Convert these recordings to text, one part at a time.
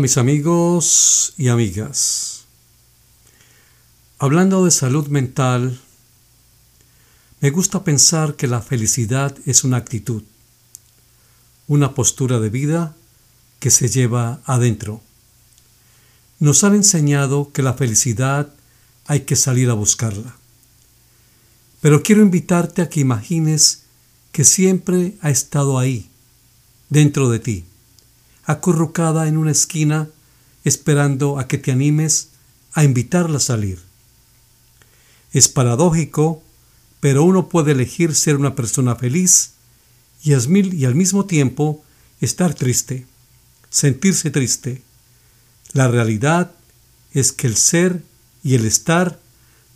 Mis amigos y amigas. Hablando de salud mental, me gusta pensar que la felicidad es una actitud, una postura de vida que se lleva adentro. Nos han enseñado que la felicidad hay que salir a buscarla. Pero quiero invitarte a que imagines que siempre ha estado ahí, dentro de ti acurrucada en una esquina esperando a que te animes a invitarla a salir. Es paradójico, pero uno puede elegir ser una persona feliz y, al mismo tiempo estar triste, sentirse triste. La realidad es que el ser y el estar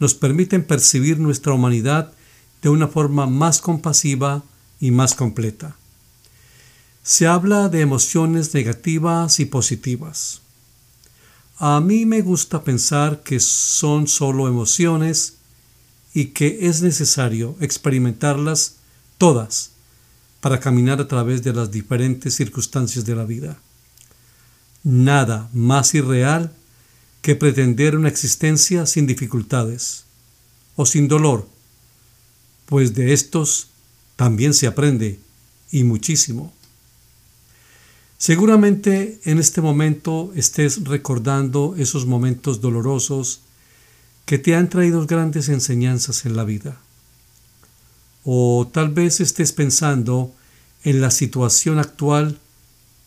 nos permiten percibir nuestra humanidad de una forma más compasiva y más completa se habla de emociones negativas y positivas. A mí me gusta pensar que son solo emociones y que es necesario experimentarlas todas para caminar a través de las diferentes circunstancias de la vida. Nada más irreal que pretender una existencia sin dificultades o sin dolor, pues de estos también se aprende y muchísimo. Seguramente en este momento estés recordando esos momentos dolorosos que te han traído grandes enseñanzas en la vida. O tal vez estés pensando en la situación actual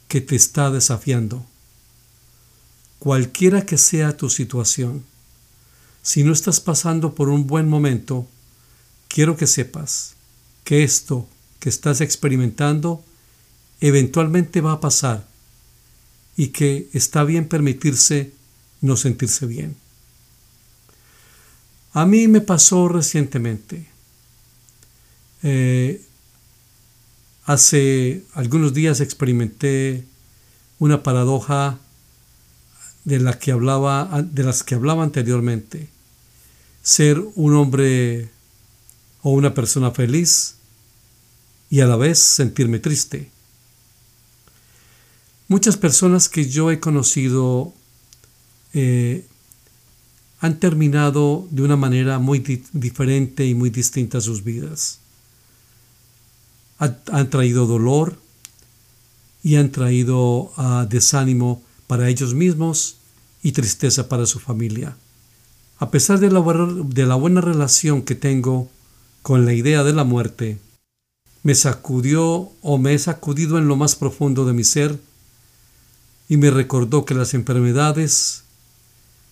que te está desafiando. Cualquiera que sea tu situación, si no estás pasando por un buen momento, quiero que sepas que esto que estás experimentando eventualmente va a pasar y que está bien permitirse no sentirse bien. A mí me pasó recientemente. Eh, hace algunos días experimenté una paradoja de la que hablaba de las que hablaba anteriormente. Ser un hombre o una persona feliz y a la vez sentirme triste. Muchas personas que yo he conocido eh, han terminado de una manera muy diferente y muy distinta a sus vidas. Han, traído dolor y han traído ah, desánimo para ellos mismos y tristeza para su familia. A pesar de la, de la buena relación que tengo con la idea de la muerte, me sacudió o me he sacudido en lo más profundo de mi ser y me recordó que las enfermedades,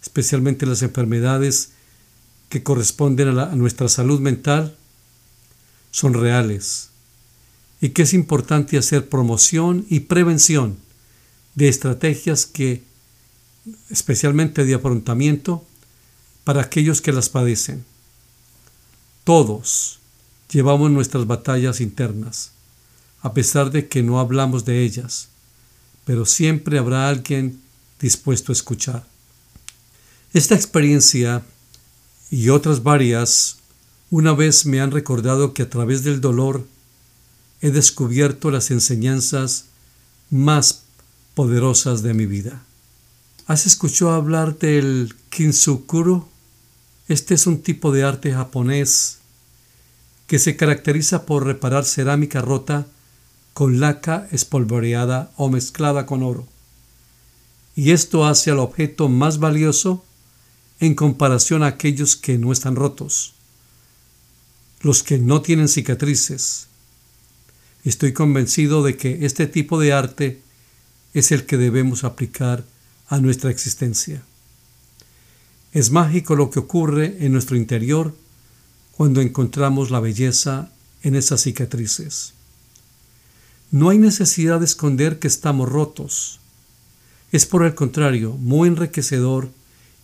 especialmente las enfermedades que corresponden a, nuestra salud mental, son reales y que es importante hacer promoción y prevención de estrategias que, especialmente de afrontamiento, para aquellos que las padecen. Todos llevamos nuestras batallas internas, a pesar de que no hablamos de ellas pero siempre habrá alguien dispuesto a escuchar. Esta experiencia y otras varias una vez me han recordado que a través del dolor he descubierto las enseñanzas más poderosas de mi vida. ¿Has escuchado hablar del kintsukuroi? Este es un tipo de arte japonés que se caracteriza por reparar cerámica rota con laca espolvoreada o mezclada con oro. Y esto hace al objeto más valioso en comparación a aquellos que no están rotos, los que no tienen cicatrices. Estoy convencido de que este tipo de arte es el que debemos aplicar a nuestra existencia. Es mágico lo que ocurre en nuestro interior cuando encontramos la belleza en esas cicatrices. No hay necesidad de esconder que estamos rotos. Es por el contrario muy enriquecedor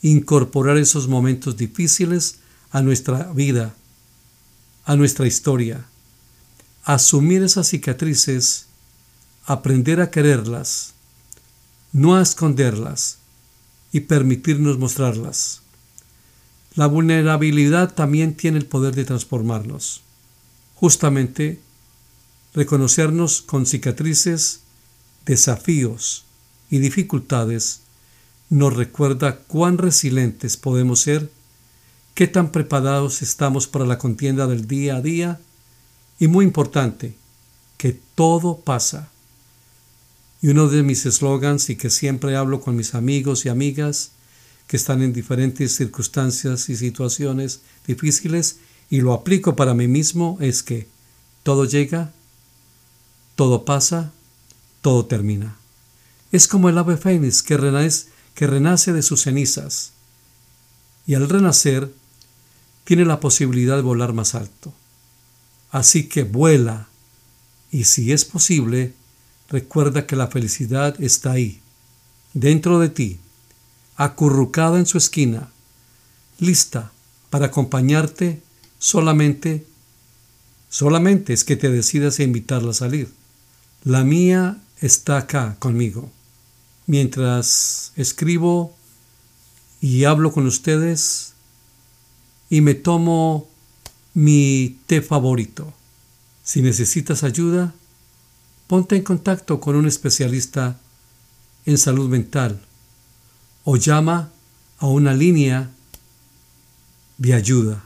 incorporar esos momentos difíciles a nuestra vida, a nuestra historia, asumir esas cicatrices, aprender a quererlas, no a esconderlas y permitirnos mostrarlas. La vulnerabilidad también tiene el poder de transformarnos. Justamente reconocernos con cicatrices, desafíos y dificultades nos recuerda cuán resilientes podemos ser, qué tan preparados estamos para la contienda del día a día y muy importante, que todo pasa. Y uno de mis eslogans y que siempre hablo con mis amigos y amigas que están en diferentes circunstancias y situaciones difíciles y lo aplico para mí mismo es que todo llega, todo pasa, todo termina. Es como el ave fénix que renace, que renace de sus cenizas y al renacer tiene la posibilidad de volar más alto. Así que vuela y si es posible, recuerda que la felicidad está ahí, dentro de ti, acurrucada en su esquina, lista para acompañarte solamente, solamente es que te decidas a invitarla a salir. La mía está acá conmigo. Mientras escribo y hablo con ustedes y me tomo mi té favorito. Si necesitas ayuda, ponte en contacto con un especialista en salud mental o llama a una línea de ayuda,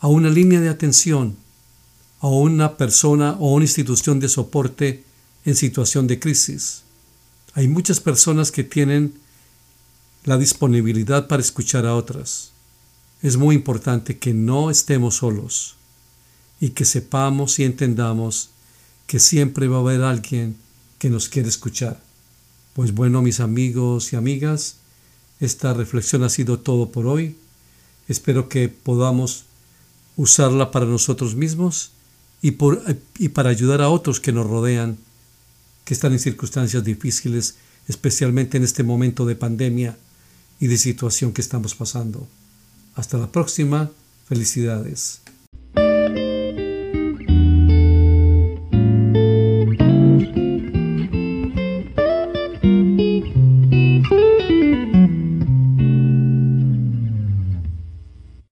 a una línea de atención, a una persona o una institución de soporte en situación de crisis. Hay muchas personas que tienen la disponibilidad para escuchar a otras. Es muy importante que no estemos solos y que sepamos y entendamos que siempre va a haber alguien que nos quiere escuchar. Pues bueno, mis amigos y amigas, esta reflexión ha sido todo por hoy. Espero que podamos usarla para nosotros mismos y, para ayudar a otros que nos rodean, que están en circunstancias difíciles, especialmente en este momento de pandemia y de situación que estamos pasando. Hasta la próxima. Felicidades.